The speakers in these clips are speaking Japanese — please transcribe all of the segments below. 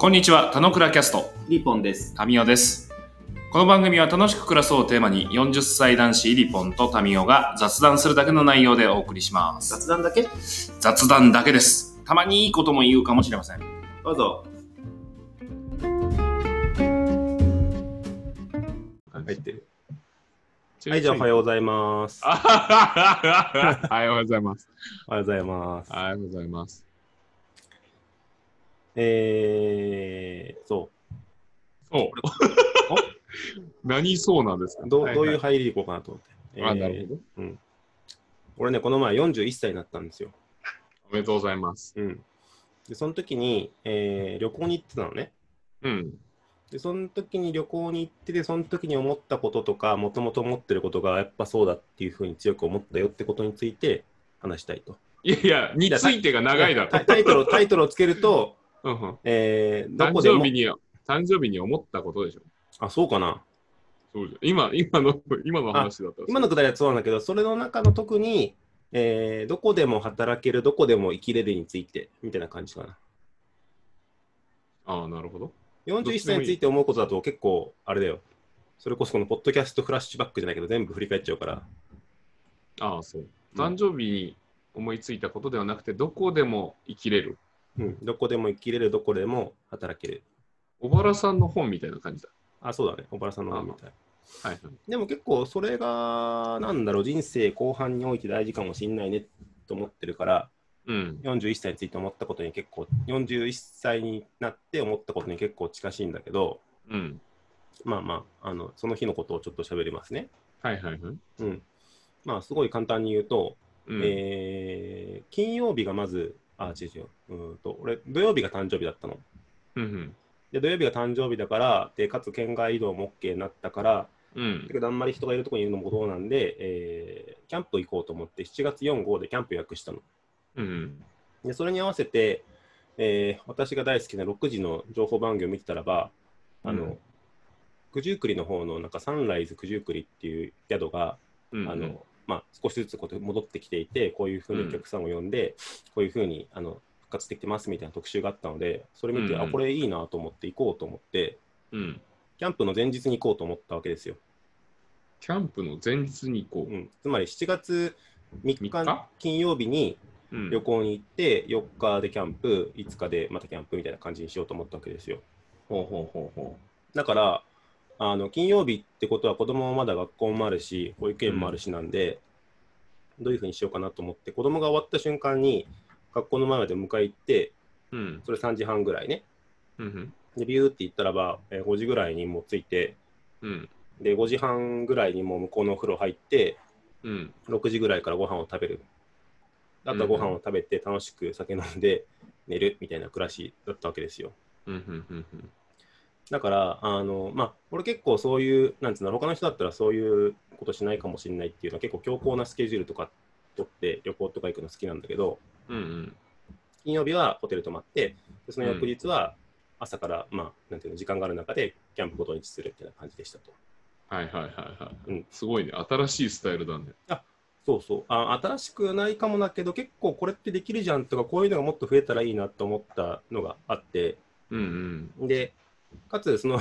こんにちは、田野倉キャスト、リポンです。タミオです。この番組は楽しく暮らそうをテーマに40歳男子リポンとタミオが雑談するだけの内容でお送りします。雑談だけ？雑談だけです。たまにいいことも言うかもしれません。どうぞ。入ってる。はい、じゃあおはようございます。あははははおはようございます。おはようございますお。はようございます。えー、そそう。何そうなんですか？う。どうはどういうは入りでいこうかなと思って。あ、えーなるほど。うん。俺ね、この前41歳になったんですよ。おめでとうございます。うん。で、その時に、えー旅行に行ってたのね。うん。で、その時に旅行に行ってて、その時に思ったこととか、もともと思ってることがやっぱそうだっていうふうに強く思ったよってことについて話したいと。いやいや、についてが長いだろタイ。トルをタイトルをつけると、うんうんえー、ど誕こでも生日。に、誕生日に思ったことでしょ。あ、そうかな。そうじゃん今、今の、今の話だったら。今のくだりはそうなんだけど、それの中の特に、えーどこでも働ける、どこでも生きれるについて、みたいな感じかな。ああ、なるほど。41歳について思うことだと結構、あれだよ。それこそこのポッドキャストフラッシュバックじゃないけど、全部振り返っちゃうから。ああ、そう。うん誕生日に思いついたことではなくて、どこでも生きれる。うん、どこでも生きれる、どこでも働ける。小原さんの本みたいな感じだ。あ、そうだね。小原さんの本みたい。はいはい。でも結構、それが、なんだろう、人生後半において大事かもしんないねと思ってるから、うん。41歳について思ったことに結構、41歳になって思ったことに結構近しいんだけど、うん。まあまあ、あのその日のことをちょっと喋りますね。はいはいはい。うん。まあ、すごい簡単に言うと、うん。えー金曜日がまず、あ、違う違う、うーんと、俺、土曜日が誕生日だったの。うんで、土曜日が誕生日だから、で、かつ県外移動も OK になったから、うん。だけどあんまり人がいるところにいるのもどうなんで、えーキャンプ行こうと思って、7月4、5でキャンプ予約したの。うん。で、それに合わせて、えー私が大好きな6時の情報番組を見てたらば、あの、うん九十九里の方のなんかサンライズ九十九里っていう宿が、うん。あのまあ、少しずつこう戻ってきていて、こういうふうにお客さんを呼んで、こういうふうにあの復活できてますみたいな特集があったので、それ見て、うんうん。あ、これいいなと思って行こうと思って、うん。キャンプの前日に行こうと思ったわけですよ。キャンプの前日に行こう。ん、つまり7月3日3日？金曜日に旅行に行って、4日でキャンプ、5日でまたキャンプみたいな感じにしようと思ったわけですよ。ほうほうほうほだから、あの金曜日ってことは子供もまだ学校もあるし、保育園もあるしなんで、どういうふうにしようかなと思って、子供が終わった瞬間に学校の前まで迎え行って、う。うん。それ3時半ぐらいね。うん。で、ビューって行ったらば、えー5時ぐらいにもう着いて、うん。で、5時半ぐらいにもう向こうのお風呂入って、うん。6時ぐらいからご飯を食べる。あとはご飯を食べて楽しく酒飲んで寝るみたいな暮らしだったわけですよ。うん。うん。うん。だから、あの、まあ、俺結構そういう、なんつうの、他の人だったらそういうことしないかもしれないっていうのは結構強硬なスケジュールとか取って旅行とか行くの好きなんだけど、うん。うん。金曜日はホテル泊まって、でその翌日は朝から、まあ、なんていうの、時間がある中でキャンプごとにするみたいな感じでしたと。はいはいはいはい。うんすごいね。新しいスタイルだね。そうそうあ。新しくないかもだけど、結構これってできるじゃんとか、こういうのがもっと増えたらいいなと思ったのがあって、うんで、かつ、その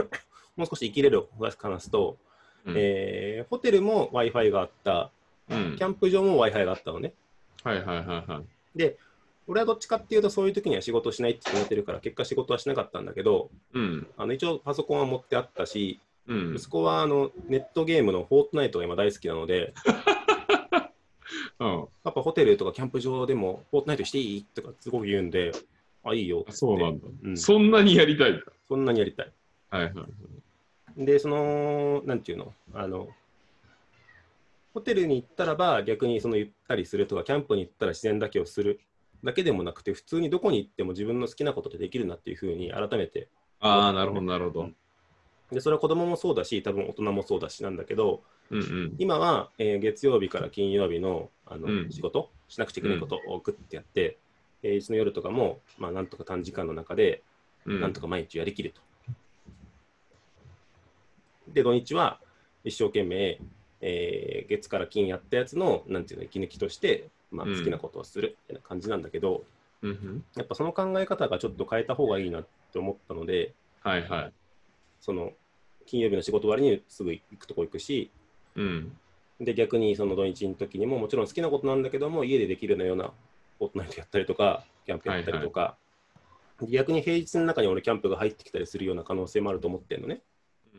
もう少し生きれるを話すと、うん。えーホテルも Wi-Fi があった、うんキャンプ場も Wi-Fi があったのね。はいはいはいはい。で、俺はどっちかっていうと、そういう時には仕事しないって決めてるから、結果仕事はしなかったんだけど、うん。あの一応パソコンは持ってあったし、うん。息子はあのネットゲームのフォートナイトが今大好きなので、うん。パパホテルとかキャンプ場でもフォートナイトしていいとかすごく言うんで、あ、いいよ。そうなんだ。うんそんなにやりたいんだ。そんなにやりたい。はいはい。で、その、なんていうの、あの、ホテルに行ったらば逆にそのゆったりするとか、キャンプに行ったら自然だけをするだけでもなくて、普通にどこに行っても自分の好きなことでできるなっていうふうに改めて、ああ、なるほどなるほど。でそれは子供もそうだし、多分大人もそうだしなんだけど、うんうん。今は、えー月曜日から金曜日のあの、うん仕事、しなくちゃいけないことをグッてやって、平日の夜とかも、まあ、なんとか短時間の中で、うんなんとか毎日やりきると。で、土日は一生懸命、えー月から金やったやつの、なんていうの、息抜きとして、まあ、うん好きなことをするみたいな感じなんだけど、うんうんやっぱその考え方がちょっと変えた方がいいなってって思ったので、はいはい。その金曜日の仕事終わりにすぐ行くとこ行くし、うん。で逆にその土日の時にももちろん好きなことなんだけども家でできるようなフォートナイトやったりとかキャンプやったりとか、逆に平日の中に俺キャンプが入ってきたりするような可能性もあると思ってるのね、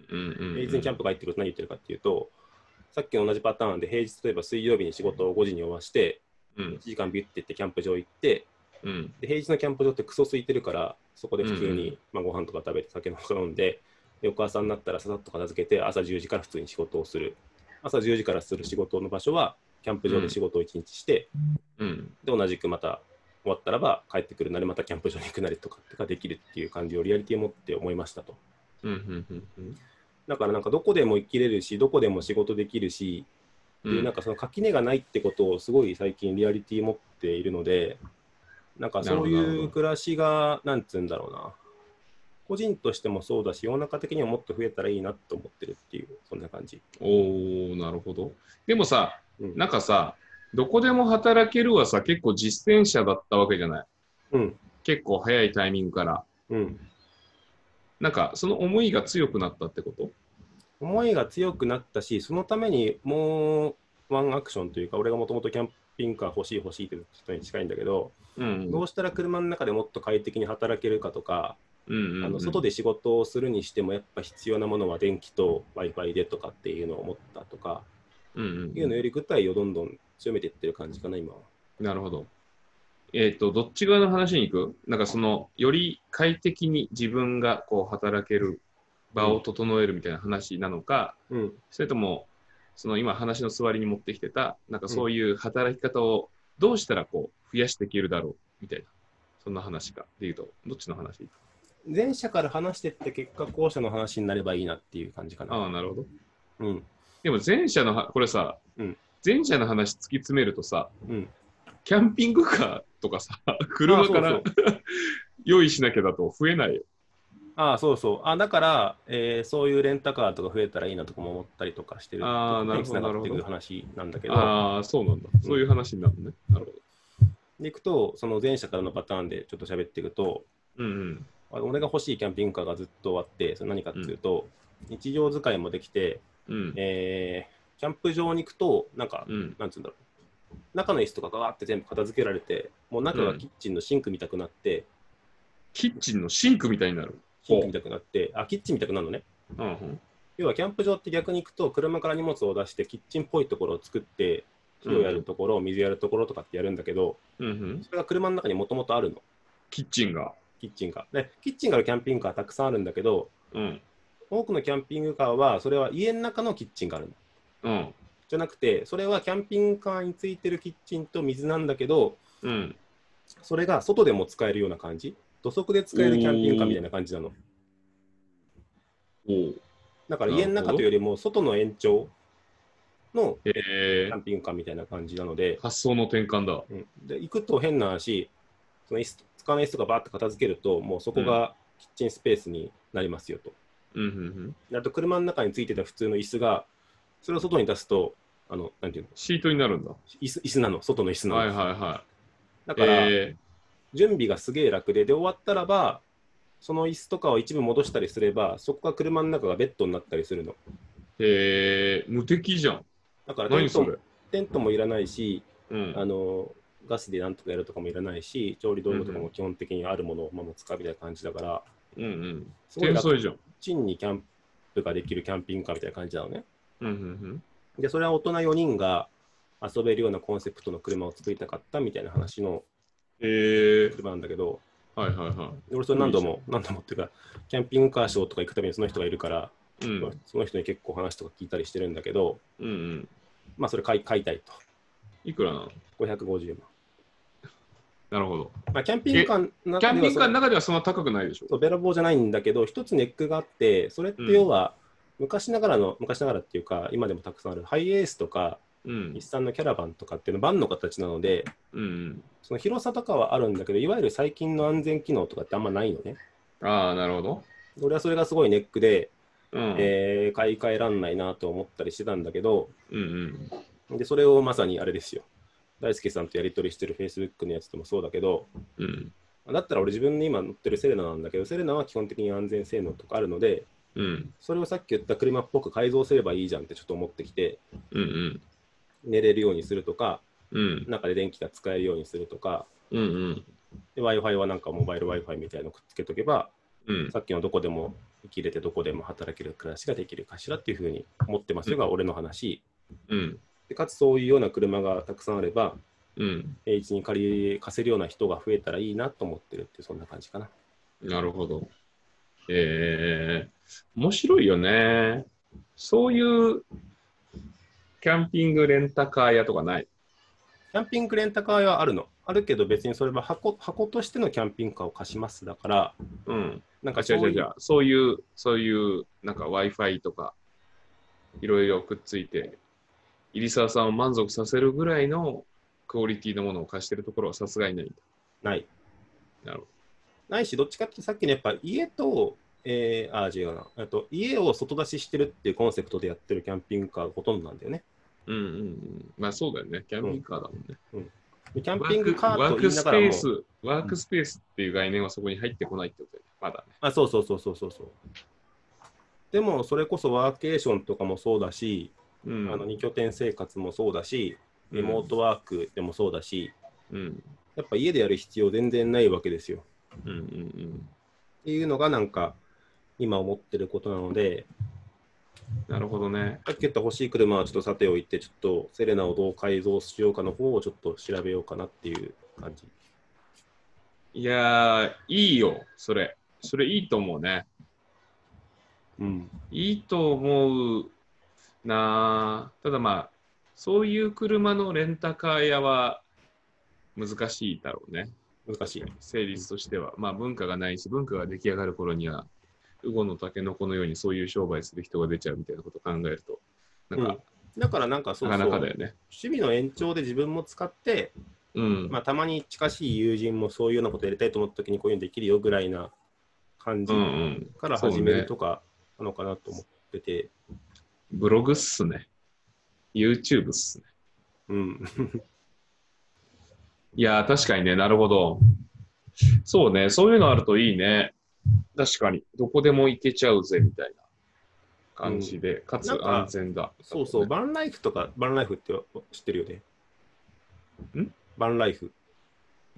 うんうん、平日にキャンプが入ってくると何言ってるかっていうとさっきの同じパターンで平日例えば水曜日に仕事を5時に終わしてうん。1時間ビュッて行ってキャンプ場行ってうん。で平日のキャンプ場ってクソ空いてるからそこで普通に、うんうん。まあ、ご飯とか食べて酒とか飲んで翌朝になったらささっと片付けて朝10時から普通に仕事をする。朝10時からする仕事の場所はキャンプ場で仕事を1日して、うん。で同じくまた終わったらば帰ってくるなりまたキャンプ場に行くなりとかができるっていう感じをリアリティを持って思いましたと。だからなんかどこでも生きれるしどこでも仕事できるし、うでなんかその垣根がないってことをすごい最近リアリティ持っているのでなんかそういう暮らしがなんつうんだろうな個人としてもそうだし世の中的にはもっと増えたらいいなと思ってるっていうそんな感じ、おおなるほど。でもさ、うん、なんかさ、どこでも働けるはさ、結構実践者だったわけじゃない？うん結構早いタイミングから。うんなんか、その思いが強くなったってこと？思いが強くなったしそのためにもうワンアクションというか俺がもともとキャンピングカー欲しい欲しいって人に近いんだけど、うん。どうしたら車の中でもっと快適に働けるかとか、うんうんうんあの外で仕事をするにしてもやっぱ必要なものは電気と w i f i でとかっていうのを思ったとか、いうのより具体をどんどん強めていってる感じかな今は。なるほど。えっ、と、どっち側の話に行く？なんかその、より快適に自分がこう働ける場を整えるみたいな話なのか、うんそれとも、その今話の座りに持ってきてた、なんかそういう働き方をどうしたらこう増やしていけるだろうみたいな、そんな話かでいうと、どっちの話？前者から話してって結果後者の話になればいいなっていう感じかな。ああ、なるほど。うんでも前者のは、これさ、うん前者の話突き詰めるとさ、うん、キャンピングカーとかさ、車から 用意しなきゃだと増えないよ。ああそうそうあだから、えーそういうレンタカーとか増えたらいいなとかも思ったりとかしてるあーなるほどつなるなるほ話なんだけどああ、そうなんだ。そういう話になるのね。なるほど。でいくとその前者からのパターンでちょっと喋っていくとうんうん。あ俺が欲しいキャンピングカーがずっとあってそれ何かっていうと、日常使いもできて、うん。えーキャンプ場に行くとなんか、うん。なんつうんだろう中の椅子とかガーって全部片付けられてもう中がキッチンのシンクみたくなって、キッチンのシンクみたいになる？シンクみたくなってあキッチンみたくなるのねうんうん。要はキャンプ場って逆に行くと車から荷物を出してキッチンっぽいところを作って火をやるところ、水やるところとかってやるんだけどうんうん。それが車の中にもともとあるのキッチンが。キッチンがでキッチンがあるキャンピングカーたくさんあるんだけどうん。多くのキャンピングカーはそれは家の中のキッチンがあるのうん。じゃなくてそれはキャンピングカーについてるキッチンと水なんだけどうん。それが外でも使えるような感じ？土足で使えるキャンピングカーみたいな感じなの。だから家の中というよりも外の延長のへキえャンピングカーみたいな感じなので,、発想の転換だ。うん、で行くと変な話その椅子使わない椅子とかバーって片付けるともうそこがキッチンスペースになりますよと。うんうんうん。あと車の中についてた普通の椅子がそれを外に出すとあのなんていうの？シートになるんだ。椅子椅子なの外の椅子なの、はいはいはい。だから、え準備がすげえ楽でで終わったらばその椅子とかを一部戻したりすればそこが車の中がベッドになったりするのー、えー、無敵じゃん。だからテントも。テントもいらないしうん。あのガスでなんとかやるとかもいらないし調理道具とかも基本的にあるものをまま使うみたいな感じだからうんうん。すごい楽天才じゃん。ちんにキャンプができるキャンピングカーみたいな感じなのねうんうんでそれは大人4人が遊べるようなコンセプトの車を作りたかったみたいな話の車なんだけどはいはいは俺それ何度も何度もっていうかキャンピングカーショーとか行くたびにその人がいるからい。うん。その人に結構話とか聞いたりしてるんだけど、うんうん。まあそれ買い買いたいと。いくらなの？550万。なるほど。まあ、キャンピングカーのキ中ではャンピングカーの中ではそんな高くないでしょ？そうべらぼうじゃないんだけど、一つネックがあって、それって要は昔ながらの、昔ながらっていうか、今でもたくさんあるハイエースとか、うん日。産のキャラバンとかっていうのバンの形なので、うんうん。その広さとかはあるんだけど、いわゆる最近の安全機能とかってあんまないのね。ああ、なるほど。俺はそれがすごいネックで、うん。えー買い替えらんないなと思ったりしてたんだけど、うんうん。でそれをまさにあれですよ。大輔さんとやり取りしてる Facebook のやつでもそうだけど、うん。だったら俺自分で今乗ってるセレナなんだけど、セレナは基本的に安全性能とかあるので、うん。それをさっき言った車っぽく改造すればいいじゃんってちょっと思ってきて、うんうん。寝れるようにするとか、うん。中で電気が使えるようにするとか、うんうん。で Wi-Fi はなんかモバイル Wi-Fi みたいなのくっつけとけば、うん。さっきのどこでも生きれてどこでも働ける暮らしができるかしらっていうふうに思ってますよが俺の話。うん。でかつそういうような車がたくさんあれば、うん。平地に借り貸せるような人が増えたらいいなと思ってるってそんな感じかな。なるほど。えー、面白いよね。そういうキャンピングレンタカー屋とかない？キャンピングレンタカーはあるの。あるけど別にそれは箱箱としてのキャンピングカーを貸しますだから、うん。なんあ、かそういう。そういう、そういう、なんか Wi-Fi とか、いろいろくっついて、入澤さんを満足させるぐらいのクオリティのものを貸してるところはさすがにないんだ。ない。なるほないし、どっちかってさっきのやっぱ家と、えー、あー違うな。あと家を外出ししてるっていうコンセプトでやってるキャンピングカーがほとんどなんだよね。ど。うんうんうん。まあそうだよね。キャンピングカーだもんね。でキャンワピングカーとークワークス言いながらも、ペース、ワークスペースっていう概念はそこに入ってこないってことだよね。まだね。あ、そうそうそうそうそうそう。でも、それこそワーケーションとかもそうだし、うん。あの2拠点生活もそうだし、リモートワークでもそうだし、うん。やっぱ家でやる必要全然ないわけですよ。うんうんうん。っていうのがなんか今思ってることなので、なるほどね。さっき言った欲しい車はちょっとさておいて、ちょっとセレナをどう改造しようかの方をちょっと調べようかなっていう感じ。いやー、いいよ、それ。それいいと思うね。うん。いいと思うなあただまあ、そういう車のレンタカー屋は難しいだろうね。難しい。成立としては。まあ文化がないし、文化が出来上がる頃には、ウゴのタケノコのようにそういう商売する人が出ちゃうみたいなことを考えると、なんか、だからなんかそうそうなかなかだよね。趣味の延長で自分も使って、うん。まあ、たまに近しい友人もそういうようなことやりたいと思った時にこういうのできるよぐらいな感じうんうん。から始めるとかなのかなと思ってて、ブログっすね。YouTube っすね。うん。いやー、確かにね、なるほど。そうね、そういうのあるといいね。確かに、どこでも行けちゃうぜみたいな感じで、かつなんか安全だ。そうそう、ねバンライフとか、バンライフって知ってるよね？ん？バンライフ。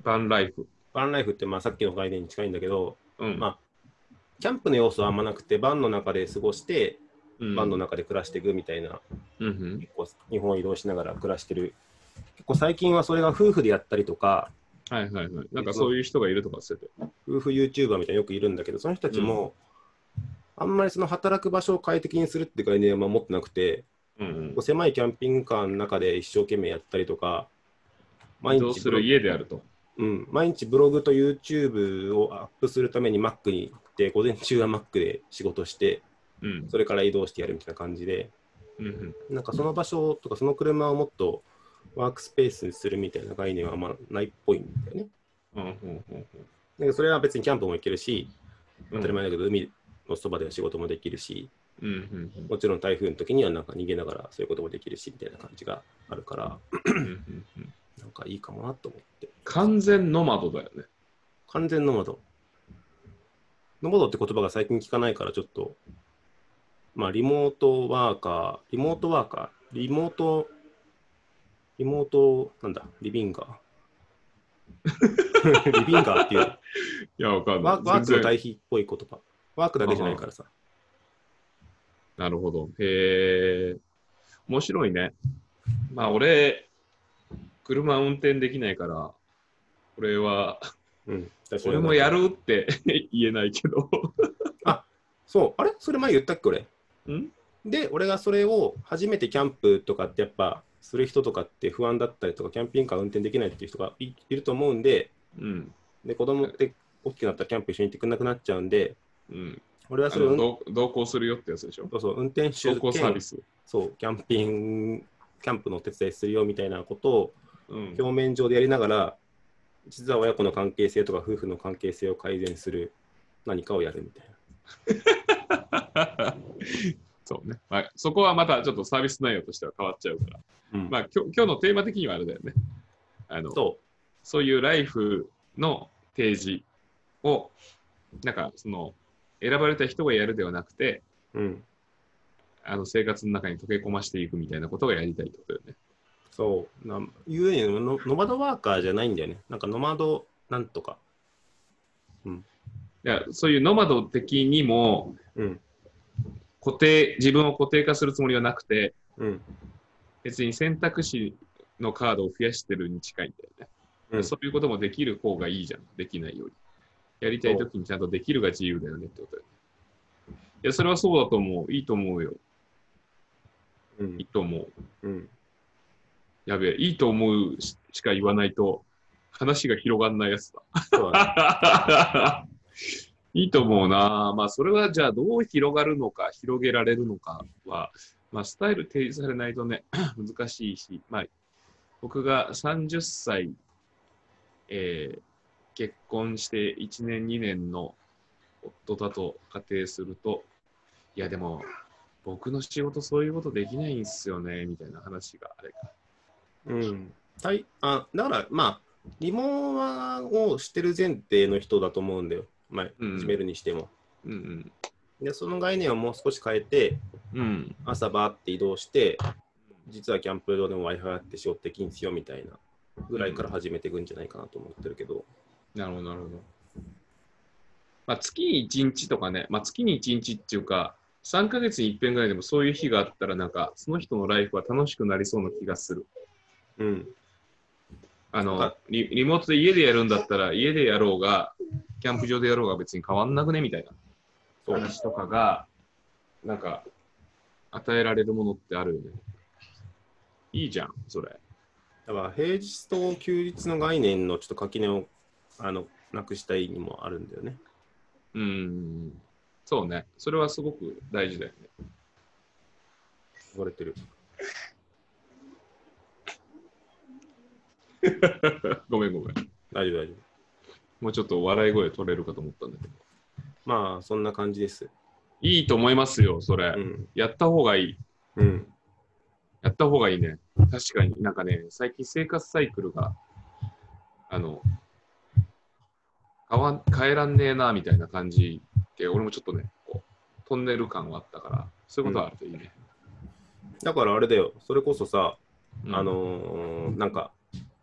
バンライフ。バンライフってまあさっきの概念に近いんだけど、うん。まあキャンプの要素はあんまなくて、バンの中で過ごして、うんバンの中で暮らしていくみたいな、うんうん結構日本を移動しながら暮らしてる。結構最近はそれが夫婦でやったりとか、はいはいはい。なんかそういう人がいるとかしてて。夫婦 YouTuber みたいなのよくいるんだけど、その人たちも、あんまりその働く場所を快適にするって概念は持ってなくて、うんこう狭いキャンピングカーの中で一生懸命やったりとか、うん。移動する家であると。うん、毎日ブログと YouTube をアップするために Mac に行って、午前中は Mac で仕事して、うん。それから移動してやるみたいな感じで、うんうんなんかその場所とかその車をもっとワークスペースにするみたいな概念はあんまないっぽいんだよね。うんうんうんそれは別にキャンプも行けるし、うん当たり前だけど海のそばでは仕事もできるし、うんうんうんもちろん台風の時にはなんか逃げながらそういうこともできるしみたいな感じがあるから、なんかいいかもなと思って。完全ノマドだよね。完全ノマド。ノマドって言葉が最近聞かないからちょっと、まあリモートワーカー、リモートワーカー、リモート、リモート、なんだ、リビンガー。リビンガーっていうのいや、わかんない。ワークの対比っぽい言葉。ワークだけじゃないからさ。なるほど。へえ。面白いね。まあ、俺、車運転できないから、これは、うん。俺もやるって 言えないけど。そう、あれ？それ前言ったっけ俺？ん？で、俺がそれを初めてキャンプとかってやっぱする人とかって不安だったりとか、キャンピングカー運転できないっていう人がいいると思うんで、うん。で、子供って大きくなったらキャンプ一緒に行ってくれなくなっちゃうんで、うん。俺はそれを、同同行するよってやつでしょ？そうそう運転手同行サービ兼ス。そう、キャンピング、キャンプのお手伝いするよみたいなことをうん。表面上でやりながら、実は親子の関係性とか夫婦の関係性を改善する何かをやるみたいな。そうね。まあ、そこはまたちょっとサービス内容としては変わっちゃうから。うんまあ、今日今日のテーマ的にはあれだよね。あのそそういうライフの提示を、なんかその、選ばれた人がやるではなくて、うん。あの生活の中に溶け込ましていくみたいなことがやりたいってことよね。そう。なゆえにノノマドワーカーじゃないんだよね。なんかノマドなんとか。いやそういうノマド的にもうん。固定、自分を固定化するつもりはなくて、うん。別に選択肢のカードを増やしてるに近いんだよね。うんそういうこともできる方がいいじゃん。できないより。やりたいときにちゃんとできるが自由だよねってことだよね。いや、それはそうだと思う。いいと思うよ。うんいい。と思う。うん。やべえ、いいと思うししか言わないと、話が広がんないやつだ。いいと思うな。まあ、それはじゃあどう広がるのか、広げられるのかは、まあ、スタイル提示されないとね、難しいし、まあ、僕が30歳、えー結婚して1年、2年の夫だと仮定すると、いや、でも、僕の仕事そういうことできないんすよね、みたいな話があれか。うん。はい。あ、だから、まあ、リモーをしてる前提の人だと思うんだよ。まあ、めるにしても。うんで、その概念をもう少し変えて、うん。うん。朝バーって移動して、実はキャンプ場でも Wi-Fi あって仕事できんすよみたいなぐらいから始めていくんじゃないかなと思ってるけど。なるほど、なるほど。まあ、月に1日とかね、まあ、月に1日っていうか、3ヶ月に1遍ぐらいでもそういう日があったら、なんか、その人のライフは楽しくなりそうな気がする。うん。あのあ、リリモートで家でやるんだったら、家でやろうが、キャンプ場でやろうが別に変わんなくね？みたいなそう。話とかが、なんか、与えられるものってあるよね。いいじゃん、それ。だから平日と休日の概念のちょっと垣根をあのなくしたいにもあるんだよね。うん。そうね。それはすごく大事だよね。言われてる。ごめんごめん。大丈夫、大丈夫。もうちょっと笑い声取れるかと思ったんだけど。まあ、そんな感じです。いいと思いますよ、それ。うん。やった方がいい。うん。やった方がいいね。確かになんかね、最近生活サイクルが、あの、変わん変えらんねえな、みたいな感じで、俺もちょっとね、こう、トンネル感はあったから、そういうことはあるといいね。だからあれだよ、それこそさ、うんあ、のーなんか、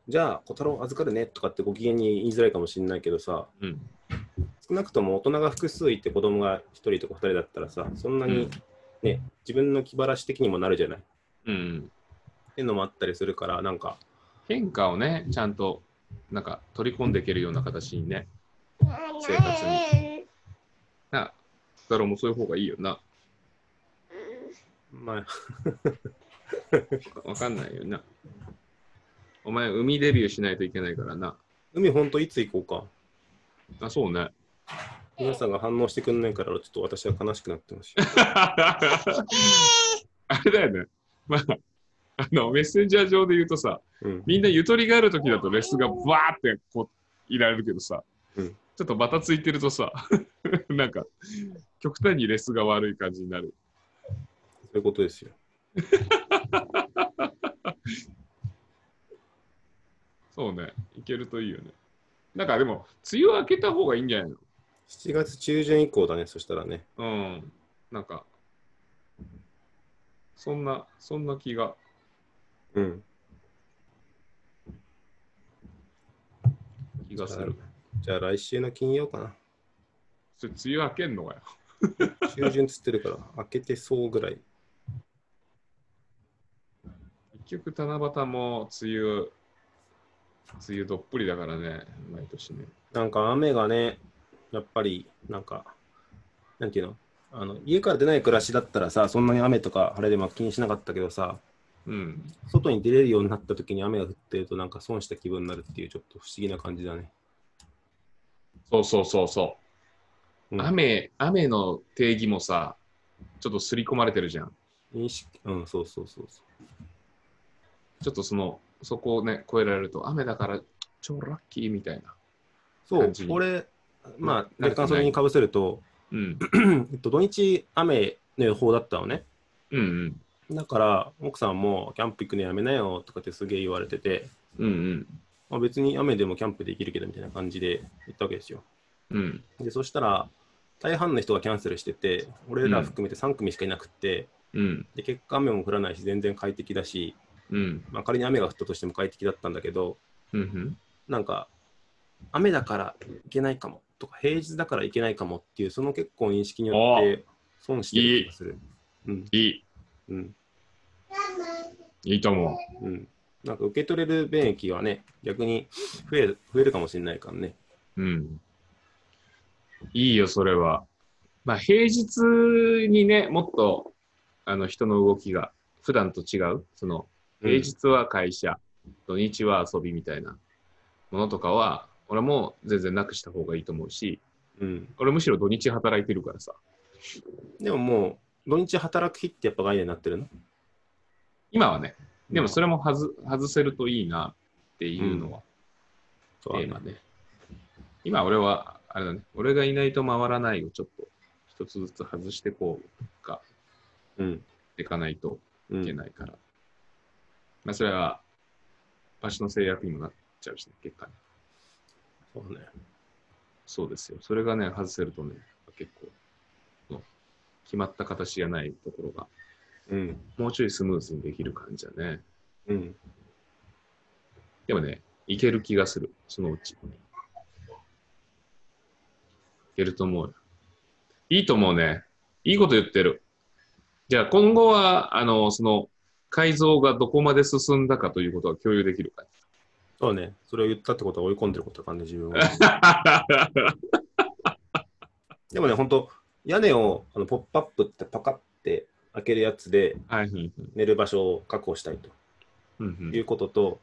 じゃあ、小太郎預かるねとかってご機嫌に言いづらいかもしれないけどさ、うん。少なくとも大人が複数いて子供が1人とか2人だったらさ、そんなにうんね、自分の気晴らし的にもなるじゃない？っうん。ていうのもあったりするから、なんか、変化をね、ちゃんと、なんか、取り込んでいけるような形にね、生活に。な、だろもそういう方がいいよな。まあ、わかんないよな。お前、海デビューしないといけないからな。海ほんといつ行こうか。あ、そうね。皆さんが反応してくんないから、ちょっと私は悲しくなってますよ。あれだよね。まあ、あの、メッセンジャー上で言うとさ、うん。みんなゆとりがあるときだとレスがバーってこう、いられるけどさ、うんちょっとバタついてるとさ、なんか、極端にレスが悪い感じになる。そういうことですよ。そうね。いけるといいよね。なんかでも、梅雨明けた方がいいんじゃないの？7月中旬以降だね、そしたらね。うん。なんか、そんな、そんな気が。うん。気がする。じゃあ来週の金曜かな。それ梅雨明けんのかよ。中旬つってるから、開けてそうぐらい。結局、七夕も梅雨、梅雨どっぷりだからね、毎年ね。なんか雨がね、やっぱり、なんか、なんていうの？あの家から出ない暮らしだったらさ、そんなに雨とか晴れでも気にしなかったけどさ、うん。外に出れるようになった時に雨が降ってるとなんか損した気分になるっていうちょっと不思議な感じだね。そうそうそうそう。うん雨、雨の定義もさ、ちょっと刷り込まれてるじゃん。認識うん、そうそうそうそちょっとその、そこをね、超えられると、雨だから超ラッキーみたいな。う。そう感じ、に俺、まあ、若干それにかぶせると、うん。えっと、土日雨の予報だったのね。うんうん。だから、奥さんもキャンプ行くのやめなよとかってすげえ言われてて、うんうん。まあ、別に雨でもキャンプできるけどみたいな感じで行ったわけですよ。うん。で、そしたら、大半の人がキャンセルしてて、俺ら含めて3組しかいなくって、うん。で結果雨も降らないし、全然快適だし、うん。まあ、仮に雨が降ったとしても快適だったんだけど、うん。うん。なんか、雨だから行けないかもとか、平日だから行けないかもっていう、その結構認識によって損してる気がする。うん、いい。うん、いいと思うん。なんか受け取れる便益はね、逆に増える増えるかもしれないからね。う。うん。いいよ、それは。まあ、平日にね、もっと、あの、人の動きが、普段と違う、その、平日は会社、土日は遊びみたいなものとかは、俺も全然なくした方がいいと思うし、うん。俺むしろ土日働いてるからさ。でももう、土日働く日ってやっぱ概念になってるの？今はね、でもそれも外外せるといいなっていうのはそうだねテーマね。今俺は、あれだね、俺がいないと回らないをちょっと一つずつ外してこうか、うん。いかないとうんいけないから。まあそれは場所の制約にもなっちゃうしね、結果ね。そうね。そうですよ。それがね、外せるとね、結構、の決まった形がないところが、うん。もうちょいスムーズにできる感じだね。うん。でもね、いける気がする、そのうち。いけると思うよ。いいと思うね。いいこと言ってる。じゃあ今後は、あの、その、改造がどこまで進んだかということは共有できるか。そうね。それを言ったってことは追い込んでることだからね、自分は。でもね、本当屋根をあのポップアップってパカって開けるやつで、寝る場所を確保したいとうんいうことと、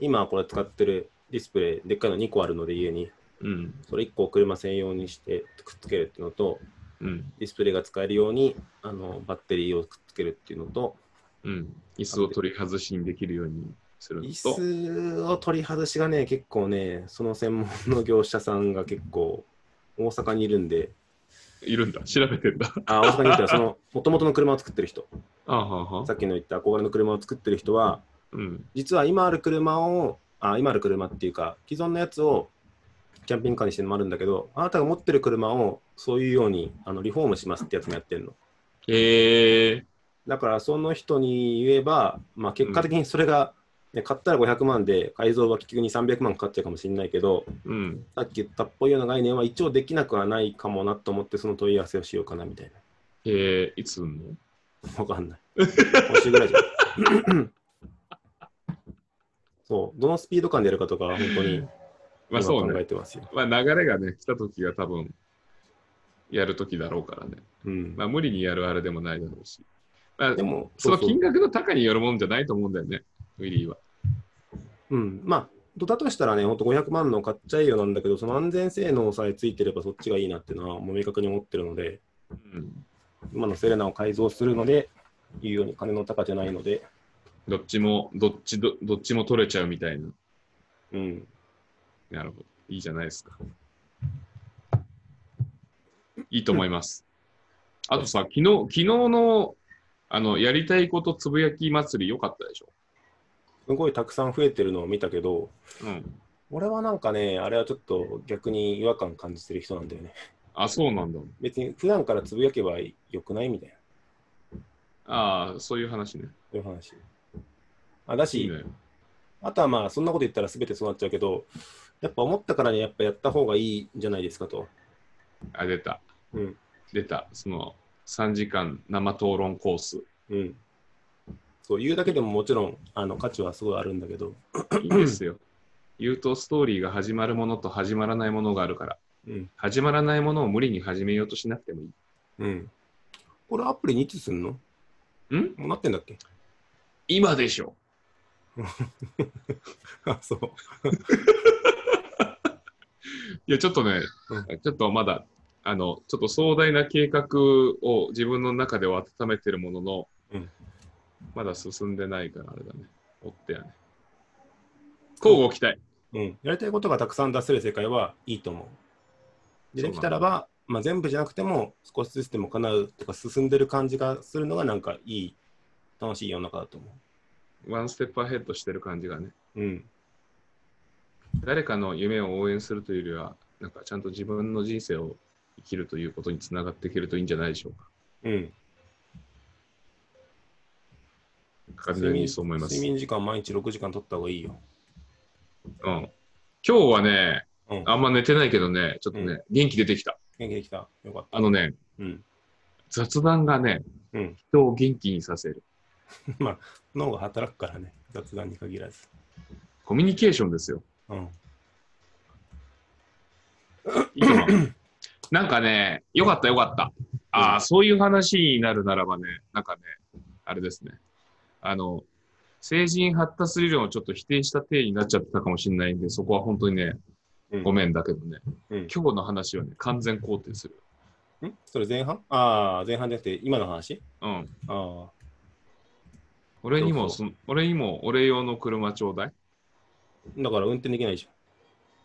今これ使ってるディスプレイ、でっかいの2個あるので家に、うんそれ1個を車専用にしてくっつけるっていうのと、うんディスプレイが使えるようにあのバッテリーをくっつけるっていうのと、うん。椅子を取り外しにできるようにするの椅と、子を取り外しがね、結構ね、その専門の業者さんが結構大阪にいるんで、いるんだ。調べてんだ。あ、大阪にいたらその元々の車を作ってる人、あははさっきの言った憧れの車を作ってる人は、うん。実は今ある車を、あ、今ある車っていうか、既存のやつをキャンピングカーにしてるのもあるんだけど、あなたが持ってる車をそういうようにあのリフォームしますってやつもやってるの。へえだからその人に言えば、まあ、結果的にそれが、ね買ったら500万で改造は結局に300万かかっちゃうかもしれないけど、うん。さっき言ったっぽいような概念は一応できなくはないかもなと思ってその問い合わせをしようかなみたいへえいつんの？な。わかんない。今週ぐらいじゃん。そう、どのスピード感でやるかとかは本当に今まあそうね考え。てますよ。まあ流れがね、来た時が多分、やる時だろうからね。うん。まあ無理にやるあれでもないだろうし。まあで、も、その金額の高によるもんじゃないと思うんだよね、ウィリーは。うん、まあ、だとしたらね、本当500万の買っちゃえよなんだけど、その安全性能さえついてればそっちがいいなっていうのは、もう明確に思ってるので、うん。今のセレナを改造するので、いうように金の高じゃないので、どっちも、どっちど、どっちも取れちゃうみたいな。うん、なるほど。いいじゃないですか。いいと思います。あとさ、昨日、昨日の、あの、やりたいことつぶやき祭り良かったでしょ？すごいたくさん増えてるのを見たけど、うん。俺はなんかね、あれはちょっと逆に違和感感じてる人なんだよね。あ、そうなんだ。別に普段からつぶやけばよくないみたいな、ああ、そういう話ね。そういう話。あだし、いいね。あとはまあ、そんなこと言ったら全てそうなっちゃうけど、やっぱ思ったからにやっぱやった方がいいんじゃないですかと。あ、出た。うん。出た。その、3時間生討論コース。うん。そう言うだけでももちろんあの価値はすごいあるんだけど、いいんですよ。言うとストーリーが始まるものと始まらないものがあるから、うん。始まらないものを無理に始めようとしなくてもいい。うん。これアプリにいつすんの？ん？もうなってんだっけ？今でしょ。あ、そう。いや、ちょっとね、うちょっとまだ、あの、ちょっと壮大な計画を自分の中では温めてるものの、うんまだ進んでないからあれだね。追ってやね。交互期待。うん。やりたいことがたくさん出せる世界はいいと思う。で、できたらば、まあ、全部じゃなくても少しずつでも叶うとか進んでる感じがするのがなんかいい、楽しい世の中だと思ワンステップアヘッドしてる感じがね。う。うん。誰かの夢を応援するというよりは、なんかちゃんと自分の人生を生きるということにつながっていけるといいんじゃないでしょうか。うん。完全にそう思います。睡眠時間毎日6時間取った方がいいよ。うん、今日はね、うん。あんま寝てないけどね、ちょっとね、う元気出てきた。元気できた。よかった。あのね、うん。雑談がね、うん。人を元気にさせる。まあ、脳が働くからね、雑談に限らず。コミュニケーションですよ。うん。いいと思うなんかね、よかったよかった。ああ、そういう話になるならばね、なんかね、あれですね。あの、成人発達理論をちょっと否定した体になっちゃってたかもしれないんで、そこは本当にね、うん、ごめんだけどね、うん。今日の話はね、完全肯定する。ん？それ前半？ああ、前半じゃなくて、今の話？うん。ああ。俺にもそその、俺にも俺用の車ちょうだい。だから運転できないじ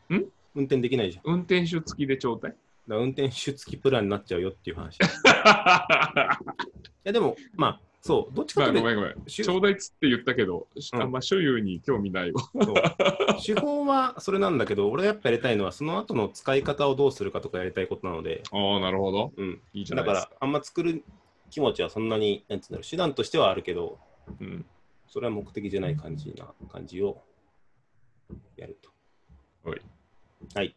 ゃん。ん？運転できないじゃん。運転手付きでちょうだい。ら運転手付きプランになっちゃうよっていう話。いや、でも、まあ、そう、どっちかまあ、というとごめんごめん。ちょうだいっつって言ったけど、うんあんま所有に興味ないわ。手法はそれなんだけど、俺がやっぱやりたいのは、その後の使い方をどうするかとかやりたいことなので、ああ、なるほど。うん。いいじゃないですか。だから、あんま作る気持ちはそんなに、なんつうんだろう、手段としてはあるけど、うん。それは目的じゃない感じな感じをやると。はい。はい。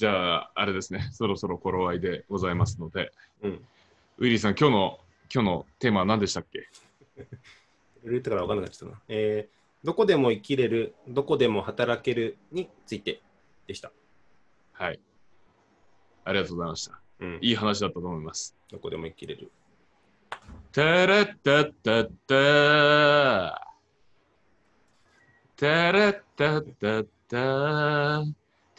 じゃあ、あれですね、そろそろ頃合いでございますので、うん。ウィリーさん、今日の、今日のテーマは何でしたっけ？いろいろ言ったから分かんなくなっちゃったな。えー、どこでも生きれる、どこでも働けるについてでした。はい。ありがとうございました。うん。いい話だったと思います。どこでも生きれる。タラッタッタッタータラッタッタッター